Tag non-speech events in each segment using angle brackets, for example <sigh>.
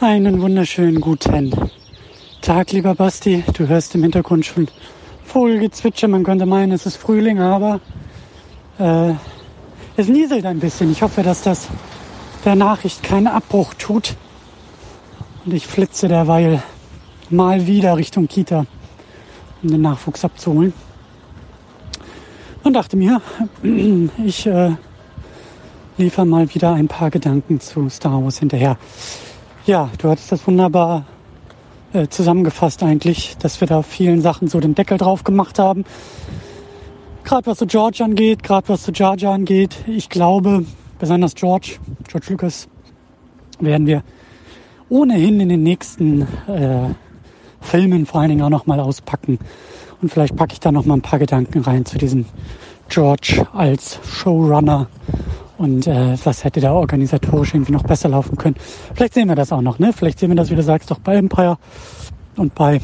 Einen wunderschönen guten Tag, lieber Basti. Du hörst im Hintergrund schon Vogelgezwitscher. Man könnte meinen, es ist Frühling, aber äh, es nieselt ein bisschen. Ich hoffe, dass das der Nachricht keinen Abbruch tut. Und ich flitze derweil mal wieder Richtung Kita, um den Nachwuchs abzuholen. Und dachte mir, <clears throat> ich äh, liefere mal wieder ein paar Gedanken zu Star Wars hinterher. Ja, du hattest das wunderbar äh, zusammengefasst eigentlich, dass wir da vielen Sachen so den Deckel drauf gemacht haben. Gerade was so George angeht, gerade was so Jar Jar angeht. Ich glaube, besonders George, George Lucas, werden wir ohnehin in den nächsten äh, Filmen vor allen Dingen auch nochmal auspacken. Und vielleicht packe ich da nochmal ein paar Gedanken rein zu diesem George als Showrunner und äh, was hätte da organisatorisch irgendwie noch besser laufen können. Vielleicht sehen wir das auch noch, ne? Vielleicht sehen wir das, wie du sagst, doch bei Empire und bei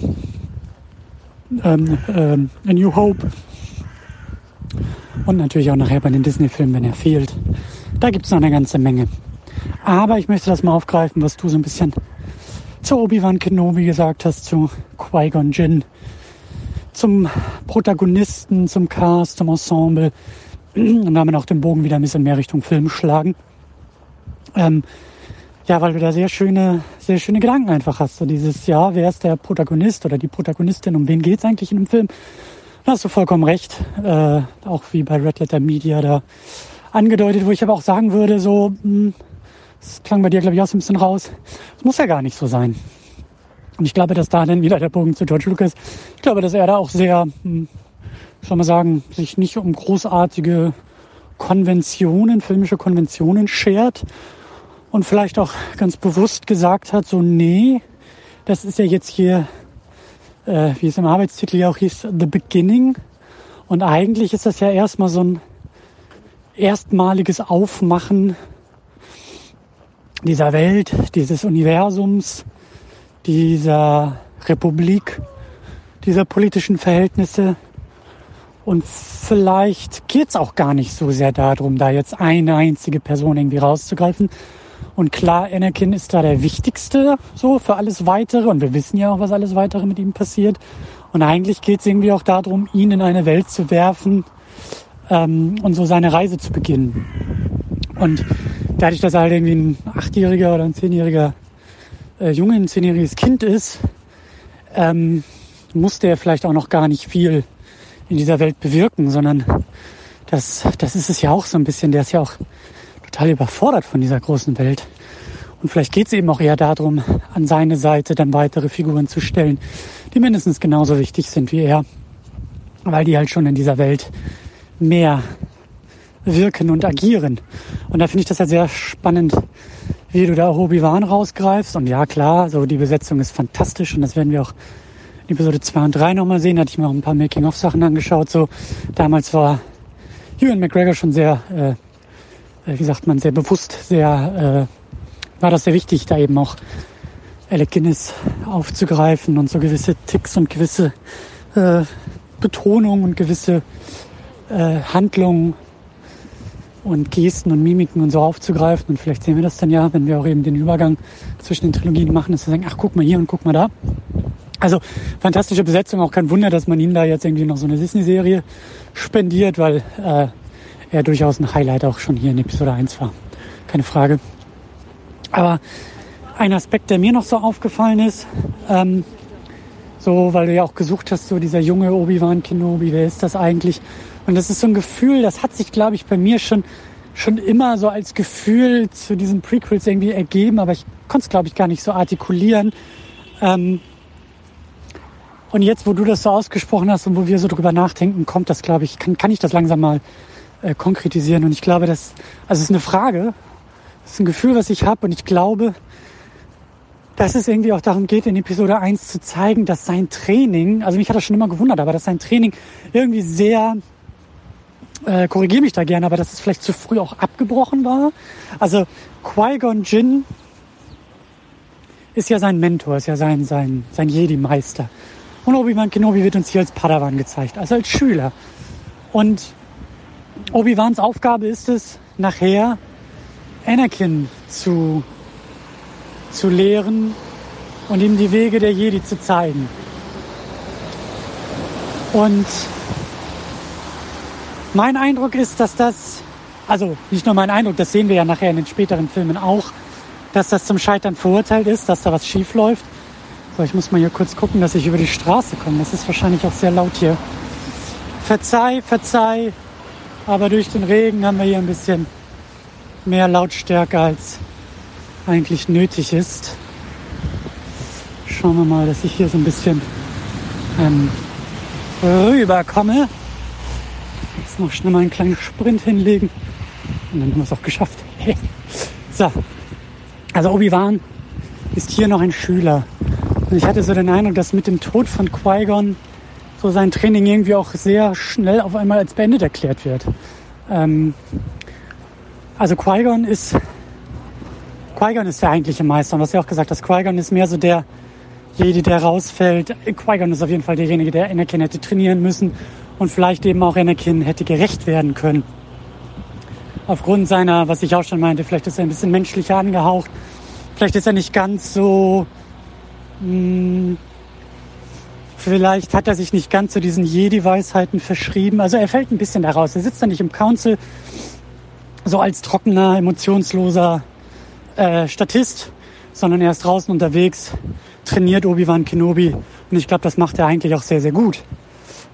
ähm, ähm, A New Hope. Und natürlich auch nachher bei den Disney-Filmen, wenn er fehlt. Da gibt es noch eine ganze Menge. Aber ich möchte das mal aufgreifen, was du so ein bisschen zu Obi-Wan Kenobi gesagt hast, zu Qui-Gon Jinn, zum Protagonisten, zum Cast, zum Ensemble und damit auch den Bogen wieder ein bisschen mehr Richtung Film schlagen. Ähm, ja, weil du da sehr schöne, sehr schöne Gedanken einfach hast. So dieses, ja, wer ist der Protagonist oder die Protagonistin, um wen geht's eigentlich in dem Film? Da hast du vollkommen recht. Äh, auch wie bei Red Letter Media da angedeutet, wo ich aber auch sagen würde, so, mh, hm, das klang bei dir, glaube ich, auch so ein bisschen raus. Das muss ja gar nicht so sein. Und ich glaube, dass da dann wieder der Bogen zu George Lucas, ich glaube, dass er da auch sehr, mh, hm, soll man sagen, sich nicht um großartige Konventionen, filmische Konventionen schert und vielleicht auch ganz bewusst gesagt hat, so nee, das ist ja jetzt hier, äh, wie es im Arbeitstitel ja auch hieß, The Beginning. Und eigentlich ist das ja erstmal so ein erstmaliges Aufmachen dieser Welt, dieses Universums, dieser Republik, dieser politischen Verhältnisse, und vielleicht geht's auch gar nicht so sehr darum, da jetzt eine einzige Person irgendwie rauszugreifen. Und klar, Anakin ist da der Wichtigste so für alles Weitere. Und wir wissen ja auch, was alles Weitere mit ihm passiert. Und eigentlich geht's irgendwie auch darum, ihn in eine Welt zu werfen ähm, und so seine Reise zu beginnen. Und dadurch, dass er halt irgendwie ein achtjähriger oder ein zehnjähriger äh, Junge, ein zehnjähriges Kind ist, ähm, musste er vielleicht auch noch gar nicht viel in dieser Welt bewirken, sondern das, das ist es ja auch so ein bisschen. Der ist ja auch total überfordert von dieser großen Welt. Und vielleicht geht es eben auch eher darum, an seine Seite dann weitere Figuren zu stellen, die mindestens genauso wichtig sind wie er, weil die halt schon in dieser Welt mehr wirken und agieren. Und da finde ich das ja sehr spannend, wie du da Obi-Wan rausgreifst. Und ja, klar, so die Besetzung ist fantastisch und das werden wir auch Episode 2 und 3 nochmal sehen, hatte ich mir auch ein paar Making-of-Sachen angeschaut. So damals war Ewan McGregor schon sehr, äh, äh, wie sagt man, sehr bewusst, sehr, äh, war das sehr wichtig, da eben auch Alec Guinness aufzugreifen und so gewisse Ticks und gewisse äh, Betonungen und gewisse äh, Handlungen und Gesten und Mimiken und so aufzugreifen. Und vielleicht sehen wir das dann ja, wenn wir auch eben den Übergang zwischen den Trilogien machen, dass wir sagen, ach, guck mal hier und guck mal da. Also fantastische Besetzung, auch kein Wunder, dass man ihm da jetzt irgendwie noch so eine Disney-Serie spendiert, weil äh, er durchaus ein Highlight auch schon hier in Episode 1 war. Keine Frage. Aber ein Aspekt, der mir noch so aufgefallen ist, ähm, so, weil du ja auch gesucht hast, so dieser junge Obi-Wan Kenobi, wer ist das eigentlich? Und das ist so ein Gefühl, das hat sich, glaube ich, bei mir schon, schon immer so als Gefühl zu diesen Prequels irgendwie ergeben, aber ich konnte es, glaube ich, gar nicht so artikulieren. Ähm, und jetzt, wo du das so ausgesprochen hast und wo wir so drüber nachdenken, kommt das, glaube ich, kann, kann ich das langsam mal äh, konkretisieren. Und ich glaube, das, also es ist eine Frage, es ist ein Gefühl, was ich habe. Und ich glaube, dass es irgendwie auch darum geht, in Episode 1 zu zeigen, dass sein Training, also mich hat das schon immer gewundert, aber dass sein Training irgendwie sehr, äh, korrigiere mich da gerne, aber dass es vielleicht zu früh auch abgebrochen war. Also Qui-Gon Jinn ist ja sein Mentor, ist ja sein, sein, sein Jedi-Meister. Und Obi-Wan Kenobi wird uns hier als Padawan gezeigt, also als Schüler. Und Obi-Wans Aufgabe ist es, nachher Anakin zu, zu lehren und ihm die Wege der Jedi zu zeigen. Und mein Eindruck ist, dass das, also nicht nur mein Eindruck, das sehen wir ja nachher in den späteren Filmen auch, dass das zum Scheitern verurteilt ist, dass da was schief läuft. So, ich muss mal hier kurz gucken, dass ich über die Straße komme. Das ist wahrscheinlich auch sehr laut hier. Verzeih, verzeih, aber durch den Regen haben wir hier ein bisschen mehr Lautstärke als eigentlich nötig ist. Schauen wir mal, dass ich hier so ein bisschen ähm, rüberkomme. Jetzt noch schnell mal einen kleinen Sprint hinlegen und dann haben wir es auch geschafft. <laughs> so, also Obi-Wan ist hier noch ein Schüler. Und ich hatte so den Eindruck, dass mit dem Tod von Qui-Gon so sein Training irgendwie auch sehr schnell auf einmal als beendet erklärt wird. Ähm, also Qui-Gon ist Qui-Gon ist der eigentliche Meister und was ja auch gesagt hast, Qui-Gon ist mehr so der Jedi, der rausfällt. Qui-Gon ist auf jeden Fall derjenige, der Anakin hätte trainieren müssen und vielleicht eben auch Anakin hätte gerecht werden können. Aufgrund seiner, was ich auch schon meinte, vielleicht ist er ein bisschen menschlicher angehaucht. Vielleicht ist er nicht ganz so. Mh, hm, vielleicht hat er sich nicht ganz so diesen Jedi-Weisheiten verschrieben. Also er fällt ein bisschen daraus. Er sitzt da nicht im Council, so als trockener, emotionsloser äh, Statist, sondern er ist draußen unterwegs, trainiert Obi-Wan Kenobi und ich glaube, das macht er eigentlich auch sehr, sehr gut.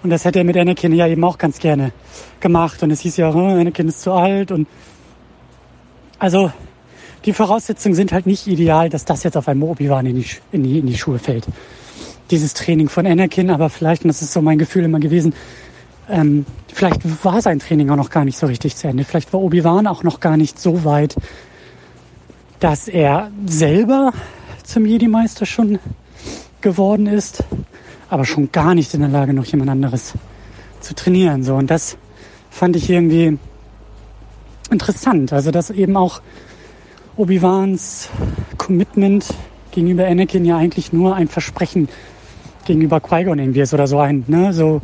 Und das hätte er mit Anakin ja eben auch ganz gerne gemacht. Und es hieß ja, oh, Anakin ist zu alt. Und also die Voraussetzungen sind halt nicht ideal, dass das jetzt auf einmal Obi-Wan in die, in, die, in die Schuhe fällt. Dieses Training von Anakin, aber vielleicht, und das ist so mein Gefühl immer gewesen, ähm, vielleicht war sein Training auch noch gar nicht so richtig zu Ende. Vielleicht war Obi-Wan auch noch gar nicht so weit, dass er selber zum Jedi-Meister schon geworden ist, aber schon gar nicht in der Lage, noch jemand anderes zu trainieren. So. Und das fand ich irgendwie interessant. Also, dass eben auch Obi-Wans Commitment gegenüber Anakin ja eigentlich nur ein Versprechen gegenüber Qui-Gon irgendwie ist oder so ein, ne, so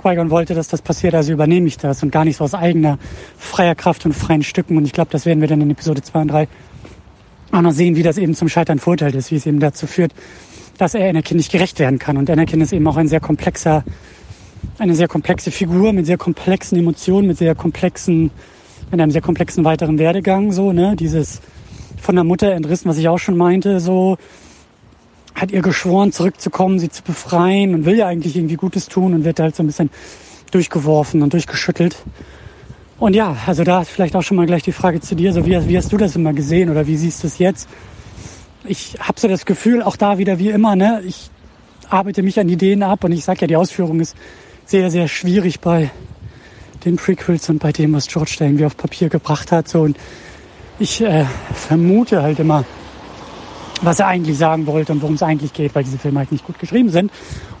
Qui-Gon wollte, dass das passiert, also übernehme ich das und gar nicht so aus eigener freier Kraft und freien Stücken. Und ich glaube, das werden wir dann in Episode 2 und 3 auch noch sehen, wie das eben zum Scheitern verurteilt ist, wie es eben dazu führt, dass er Anakin nicht gerecht werden kann. Und Anakin ist eben auch ein sehr komplexer, eine sehr komplexe Figur mit sehr komplexen Emotionen, mit sehr komplexen, mit einem sehr komplexen weiteren Werdegang, so, ne, dieses von der Mutter entrissen, was ich auch schon meinte, so, hat ihr geschworen, zurückzukommen, sie zu befreien und will ja eigentlich irgendwie Gutes tun und wird halt so ein bisschen durchgeworfen und durchgeschüttelt. Und ja, also da vielleicht auch schon mal gleich die Frage zu dir, so wie, wie hast du das immer gesehen oder wie siehst du es jetzt? Ich habe so das Gefühl, auch da wieder wie immer, ne, ich arbeite mich an Ideen ab und ich sage ja, die Ausführung ist sehr, sehr schwierig bei den Prequels und bei dem, was George da irgendwie auf Papier gebracht hat. So. Und ich äh, vermute halt immer, was er eigentlich sagen wollte und worum es eigentlich geht, weil diese Filme halt nicht gut geschrieben sind.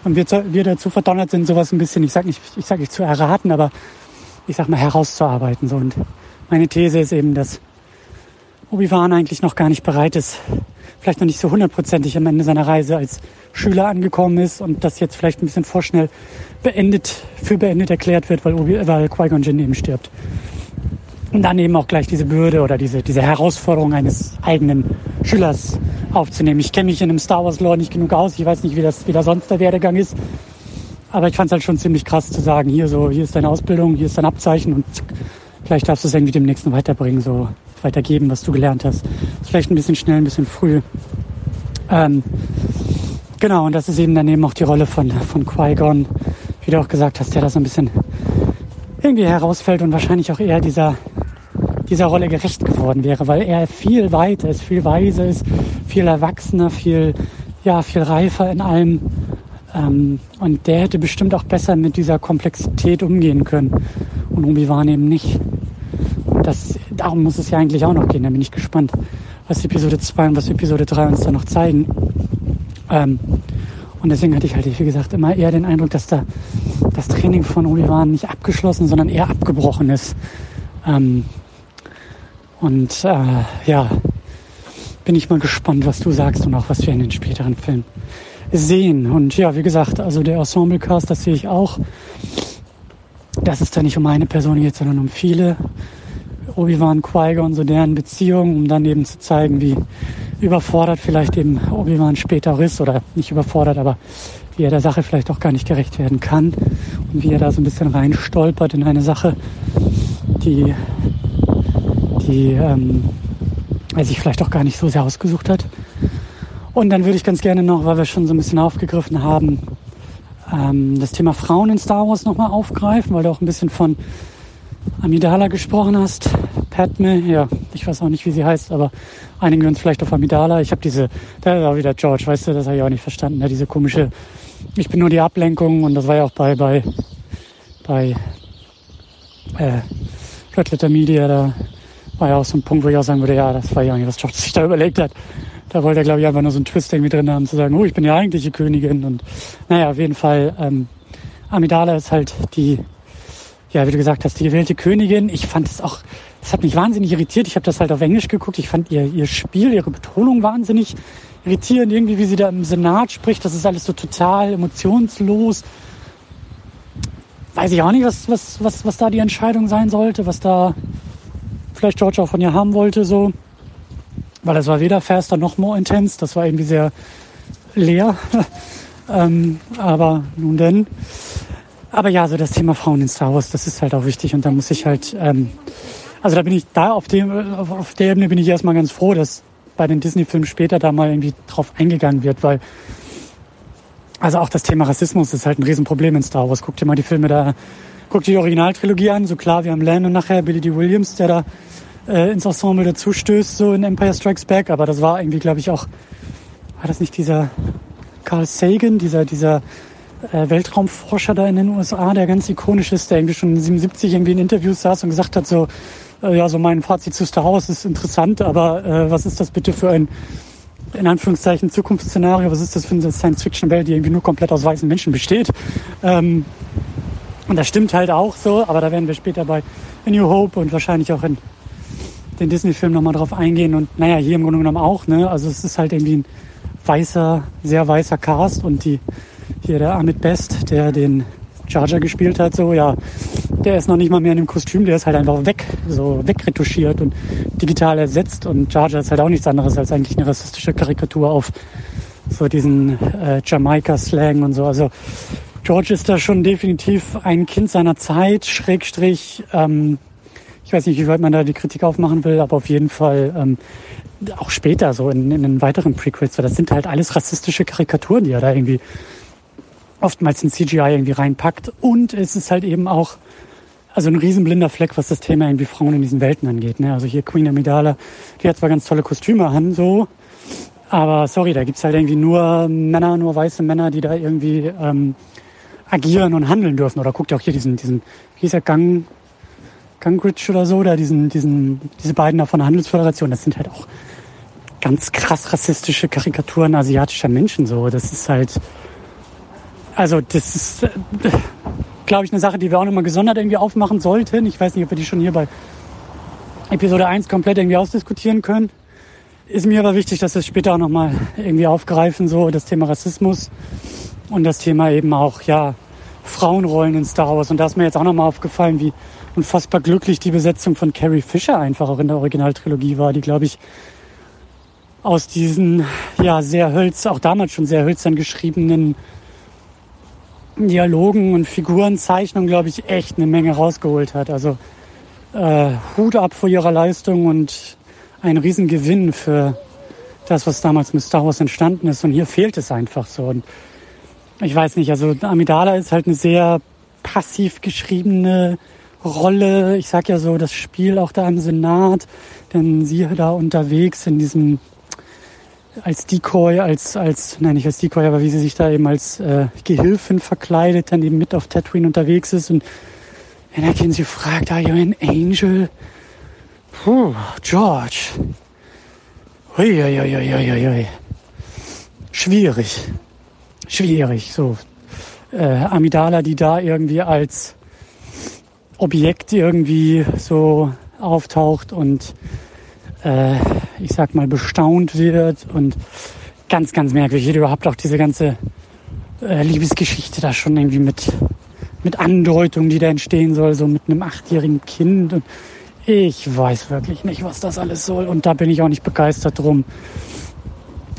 Und wir, wir dazu verdonnert sind, sowas ein bisschen, ich sage nicht, ich sage nicht zu erraten, aber ich sag mal, herauszuarbeiten. So. Und meine These ist eben, dass Obi-Wan eigentlich noch gar nicht bereit ist, vielleicht noch nicht so hundertprozentig am Ende seiner Reise als Schüler angekommen ist und das jetzt vielleicht ein bisschen vorschnell beendet, für beendet erklärt wird, weil, Obi, weil Qui-Gon Jinn eben stirbt. Und dann eben auch gleich diese Bürde oder diese, diese Herausforderung eines eigenen Schülers aufzunehmen. Ich kenne mich in einem Star Wars Lore nicht genug aus. Ich weiß nicht, wie das, wie da sonst der Werdegang ist. Aber ich fand es halt schon ziemlich krass zu sagen, hier so, hier ist deine Ausbildung, hier ist dein Abzeichen und zack, vielleicht darfst du es irgendwie dem nächsten weiterbringen, so weitergeben, was du gelernt hast. Vielleicht ein bisschen schnell, ein bisschen früh. Ähm, genau, und das ist eben daneben auch die Rolle von, von Qui-Gon, wie du auch gesagt hast, der da so ein bisschen irgendwie herausfällt und wahrscheinlich auch eher dieser, dieser Rolle gerecht geworden wäre, weil er viel weiter ist, viel weiser ist, viel erwachsener, viel, ja, viel reifer in allem ähm, und der hätte bestimmt auch besser mit dieser Komplexität umgehen können. Und Obi-Wan eben nicht. Und das, darum muss es ja eigentlich auch noch gehen. Da bin ich gespannt, was Episode 2 und was Episode 3 uns da noch zeigen. Ähm, und deswegen hatte ich halt, wie gesagt, immer eher den Eindruck, dass da das Training von Obi-Wan nicht abgeschlossen, sondern eher abgebrochen ist. Ähm, und äh, ja, bin ich mal gespannt, was du sagst und auch was wir in den späteren Filmen sehen. Und ja, wie gesagt, also der Ensemble-Cast, das sehe ich auch. Dass es da nicht um eine Person geht, sondern um viele. Obi-Wan, Qui-Gon, so deren Beziehung, um dann eben zu zeigen, wie überfordert vielleicht eben Obi-Wan später ist oder nicht überfordert, aber wie er der Sache vielleicht auch gar nicht gerecht werden kann und wie er da so ein bisschen reinstolpert in eine Sache, die, die ähm, er sich vielleicht auch gar nicht so sehr ausgesucht hat. Und dann würde ich ganz gerne noch, weil wir schon so ein bisschen aufgegriffen haben, ähm, das Thema Frauen in Star Wars nochmal aufgreifen, weil du auch ein bisschen von Amidala gesprochen hast. Padme, ja, ich weiß auch nicht, wie sie heißt, aber einigen wir uns vielleicht auf Amidala. Ich habe diese, da ist auch wieder George, weißt du, das habe ich auch nicht verstanden. Ja, diese komische, ich bin nur die Ablenkung und das war ja auch bei, bei, bei äh, Red Letter Media, da war ja auch so ein Punkt, wo ich auch sagen würde, ja, das war ja nicht, was George sich da überlegt hat. Da wollte er, glaube ich, einfach nur so einen Twist irgendwie drin haben, zu sagen, oh, ich bin ja eigentliche Königin. Und naja, auf jeden Fall, ähm, Amidala ist halt die, ja, wie du gesagt hast, die gewählte Königin. Ich fand es auch, das hat mich wahnsinnig irritiert. Ich habe das halt auf Englisch geguckt. Ich fand ihr, ihr Spiel, ihre Betonung wahnsinnig irritierend. Irgendwie, wie sie da im Senat spricht, das ist alles so total emotionslos. Weiß ich auch nicht, was, was, was, was da die Entscheidung sein sollte, was da vielleicht George auch von ihr haben wollte, so. Weil das war weder faster noch more intense. Das war irgendwie sehr leer. <laughs> ähm, aber nun denn. Aber ja, so das Thema Frauen in Star Wars, das ist halt auch wichtig und da muss ich halt, ähm, also da bin ich da auf dem, auf, auf der Ebene bin ich erstmal ganz froh, dass bei den Disney-Filmen später da mal irgendwie drauf eingegangen wird, weil also auch das Thema Rassismus ist halt ein Riesenproblem in Star Wars. Guck dir mal die Filme da, guck dir die Originaltrilogie an, so klar, wir haben Landon nachher, Billy D. Williams, der da äh, ins Ensemble dazu stößt, so in Empire Strikes Back, aber das war irgendwie, glaube ich, auch, war das nicht dieser Carl Sagan, dieser, dieser äh, Weltraumforscher da in den USA, der ganz ikonisch ist, der irgendwie schon 77 irgendwie in Interviews saß und gesagt hat, so, äh, ja, so mein Fazit zu Star Wars ist interessant, aber äh, was ist das bitte für ein, in Anführungszeichen, Zukunftsszenario? Was ist das für eine Science-Fiction-Welt, die irgendwie nur komplett aus weißen Menschen besteht? Ähm, und das stimmt halt auch so, aber da werden wir später bei A New Hope und wahrscheinlich auch in den Disney-Film nochmal drauf eingehen. Und naja, hier im Grunde genommen auch, ne? Also es ist halt irgendwie ein weißer, sehr weißer Cast und die hier der Amit Best, der den Charger gespielt hat, so ja, der ist noch nicht mal mehr in dem Kostüm, der ist halt einfach weg, so wegretuschiert und digital ersetzt und Charger ist halt auch nichts anderes als eigentlich eine rassistische Karikatur auf so diesen äh, Jamaika-Slang und so. Also George ist da schon definitiv ein Kind seiner Zeit, Schrägstrich, ähm, ich weiß nicht, wie weit man da die Kritik aufmachen will, aber auf jeden Fall ähm, auch später so in, in den weiteren Prequels, so, das sind halt alles rassistische Karikaturen, die er da irgendwie oftmals in CGI irgendwie reinpackt. Und es ist halt eben auch also ein riesenblinder Fleck, was das Thema irgendwie Frauen in diesen Welten angeht. Ne? Also hier Queen Amidala, die hat zwar ganz tolle Kostüme an, so, aber sorry, da gibt's halt irgendwie nur Männer, nur weiße Männer, die da irgendwie ähm, agieren und handeln dürfen. Oder guckt ihr auch hier diesen, diesen, wie hieß der Gang, Gangridge oder so, da diesen, diesen, diese beiden da von der Handelsföderation, das sind halt auch ganz krass rassistische Karikaturen asiatischer Menschen, so. Das ist halt, also das ist, äh, glaube ich, eine Sache, die wir auch nochmal gesondert irgendwie aufmachen sollten. Ich weiß nicht, ob wir die schon hier bei Episode 1 komplett irgendwie ausdiskutieren können. Ist mir aber wichtig, dass wir es später auch nochmal irgendwie aufgreifen, so das Thema Rassismus und das Thema eben auch, ja, Frauenrollen in Star Wars. Und da ist mir jetzt auch nochmal aufgefallen, wie unfassbar glücklich die Besetzung von Carrie Fisher einfach auch in der Originaltrilogie war, die, glaube ich, aus diesen, ja, sehr hölz, auch damals schon sehr hölzern geschriebenen Dialogen und Figurenzeichnungen, glaube ich, echt eine Menge rausgeholt hat. Also äh, Hut ab vor ihrer Leistung und ein Riesengewinn für das, was damals mit Star Wars entstanden ist. Und hier fehlt es einfach so. Und ich weiß nicht, also Amidala ist halt eine sehr passiv geschriebene Rolle. Ich sag ja so, das Spiel auch da im Senat, denn sie da unterwegs in diesem als Decoy, als, als, nein, nicht als Decoy, aber wie sie sich da eben als äh, Gehilfin verkleidet, dann eben mit auf Tatooine unterwegs ist und Anakin sie fragt, are you an angel? Puh, George. Uiuiuiuiui. Schwierig. Schwierig, so. Äh, Amidala, die da irgendwie als Objekt irgendwie so auftaucht und äh, ich sag mal, bestaunt wird und ganz, ganz merkwürdig. Überhaupt auch diese ganze äh, Liebesgeschichte da schon irgendwie mit, mit Andeutung, die da entstehen soll, so mit einem achtjährigen Kind. Und ich weiß wirklich nicht, was das alles soll. Und da bin ich auch nicht begeistert drum.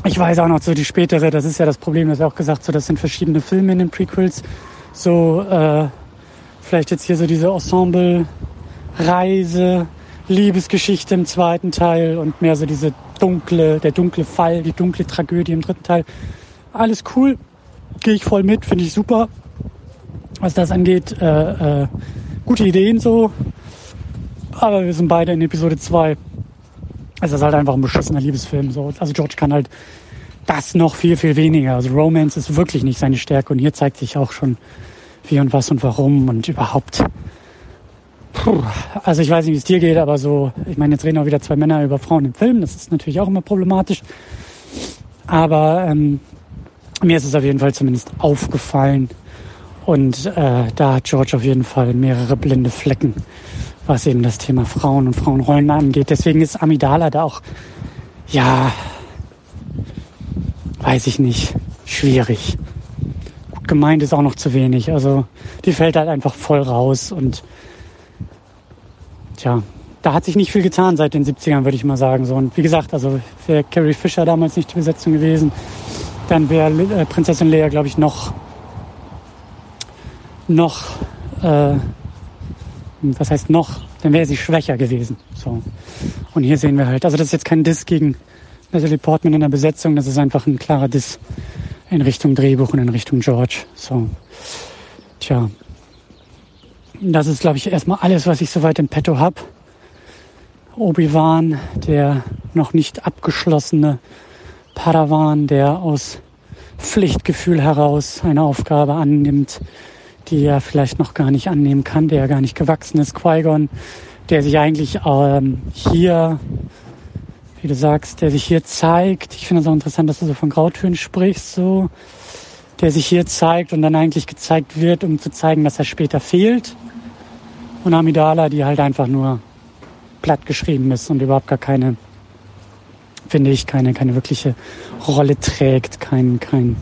Ich weiß auch noch so die spätere, das ist ja das Problem, das ist auch gesagt, so das sind verschiedene Filme in den Prequels. So, äh, vielleicht jetzt hier so diese Ensemble-Reise, Liebesgeschichte im zweiten Teil und mehr so diese dunkle, der dunkle Fall, die dunkle Tragödie im dritten Teil. Alles cool, gehe ich voll mit, finde ich super. Was das angeht, äh, äh, gute Ideen so. Aber wir sind beide in Episode 2 es ist halt einfach ein beschissener Liebesfilm. So. Also George kann halt das noch viel, viel weniger. Also Romance ist wirklich nicht seine Stärke und hier zeigt sich auch schon wie und was und warum und überhaupt. Puh. Also ich weiß nicht, wie es dir geht, aber so, ich meine, jetzt reden auch wieder zwei Männer über Frauen im Film. Das ist natürlich auch immer problematisch. Aber ähm, mir ist es auf jeden Fall zumindest aufgefallen. Und äh, da hat George auf jeden Fall mehrere blinde Flecken was eben das Thema Frauen und Frauenrollen angeht. Deswegen ist Amidala da auch, ja, weiß ich nicht, schwierig. Gut gemeint ist auch noch zu wenig. Also die fällt halt einfach voll raus und tja, da hat sich nicht viel getan seit den 70ern, würde ich mal sagen. So. Und wie gesagt, also wäre Carrie Fisher damals nicht die Besetzung gewesen, dann wäre äh, Prinzessin Leia, glaube ich, noch, noch äh, was heißt noch, dann wäre sie schwächer gewesen. So. Und hier sehen wir halt, also das ist jetzt kein Diss gegen Natalie Portman in der Besetzung, das ist einfach ein klarer Diss in Richtung Drehbuch und in Richtung George. So. Tja. Das ist, glaube ich, erstmal alles, was ich soweit im Petto habe. Obi-Wan, der noch nicht abgeschlossene Padawan, der aus Pflichtgefühl heraus eine Aufgabe annimmt, die er vielleicht noch gar nicht annehmen kann, der ja gar nicht gewachsen ist. Qui-Gon, der sich eigentlich ähm, hier, wie du sagst, der sich hier zeigt. Ich finde es auch interessant, dass du so von Grautönen sprichst, so. Der sich hier zeigt und dann eigentlich gezeigt wird, um zu zeigen, dass er später fehlt. Und Amidala, die halt einfach nur platt geschrieben ist und überhaupt gar keine, finde ich, keine, keine wirkliche Rolle trägt, kein, kein,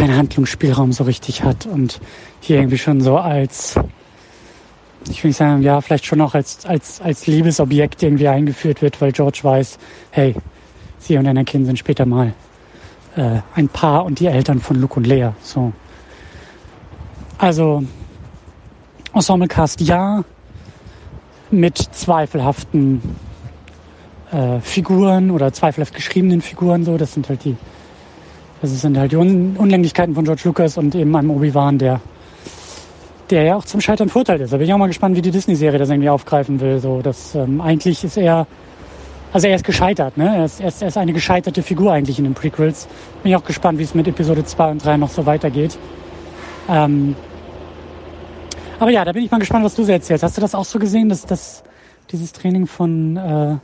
keinen Handlungsspielraum so richtig hat und hier irgendwie schon so als, ich will nicht sagen, ja, vielleicht schon auch als, als, als Liebesobjekt irgendwie eingeführt wird, weil George weiß, hey, sie und Anakin sind später mal äh, ein Paar und die Eltern von Luke und Leia. So. Also, Ensemblecast ja, mit zweifelhaften äh, Figuren oder zweifelhaft geschriebenen Figuren, so, das sind halt die das sind halt die Un Unlänglichkeiten von George Lucas und eben einem Obi-Wan, der, der ja auch zum Scheitern verurteilt ist. Da bin ich auch mal gespannt, wie die Disney-Serie das irgendwie aufgreifen will. So, dass, ähm, eigentlich ist er, also er ist gescheitert, ne? Er ist, er, ist, er ist eine gescheiterte Figur eigentlich in den Prequels. Bin ich auch gespannt, wie es mit Episode 2 und 3 noch so weitergeht. Ähm, aber ja, da bin ich mal gespannt, was du so erzählst. Hast du das auch so gesehen, dass, dass dieses Training von äh,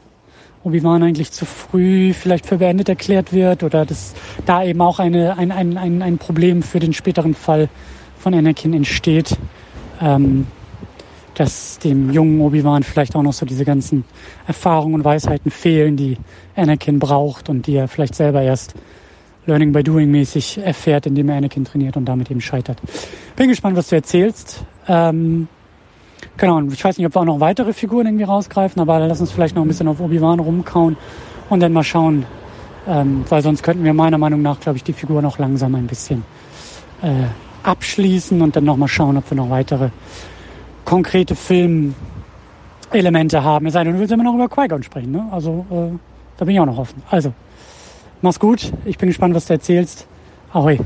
Obi-Wan eigentlich zu früh vielleicht für beendet erklärt wird oder dass da eben auch eine, ein, ein, ein, ein Problem für den späteren Fall von Anakin entsteht, ähm, dass dem jungen Obi-Wan vielleicht auch noch so diese ganzen Erfahrungen und Weisheiten fehlen, die Anakin braucht und die er vielleicht selber erst Learning by Doing mäßig erfährt, indem er Anakin trainiert und damit eben scheitert. Bin gespannt, was du erzählst. Ähm, Genau, und ich weiß nicht, ob wir auch noch weitere Figuren irgendwie rausgreifen, aber lass uns vielleicht noch ein bisschen auf Obi-Wan rumkauen und dann mal schauen, ähm, weil sonst könnten wir meiner Meinung nach, glaube ich, die Figur noch langsam ein bisschen äh, abschließen und dann nochmal schauen, ob wir noch weitere konkrete Filmelemente haben. Es sei denn, du willst immer noch über Qui-Gon sprechen, ne? Also, äh, da bin ich auch noch offen. Also, mach's gut. Ich bin gespannt, was du erzählst. Ahoi.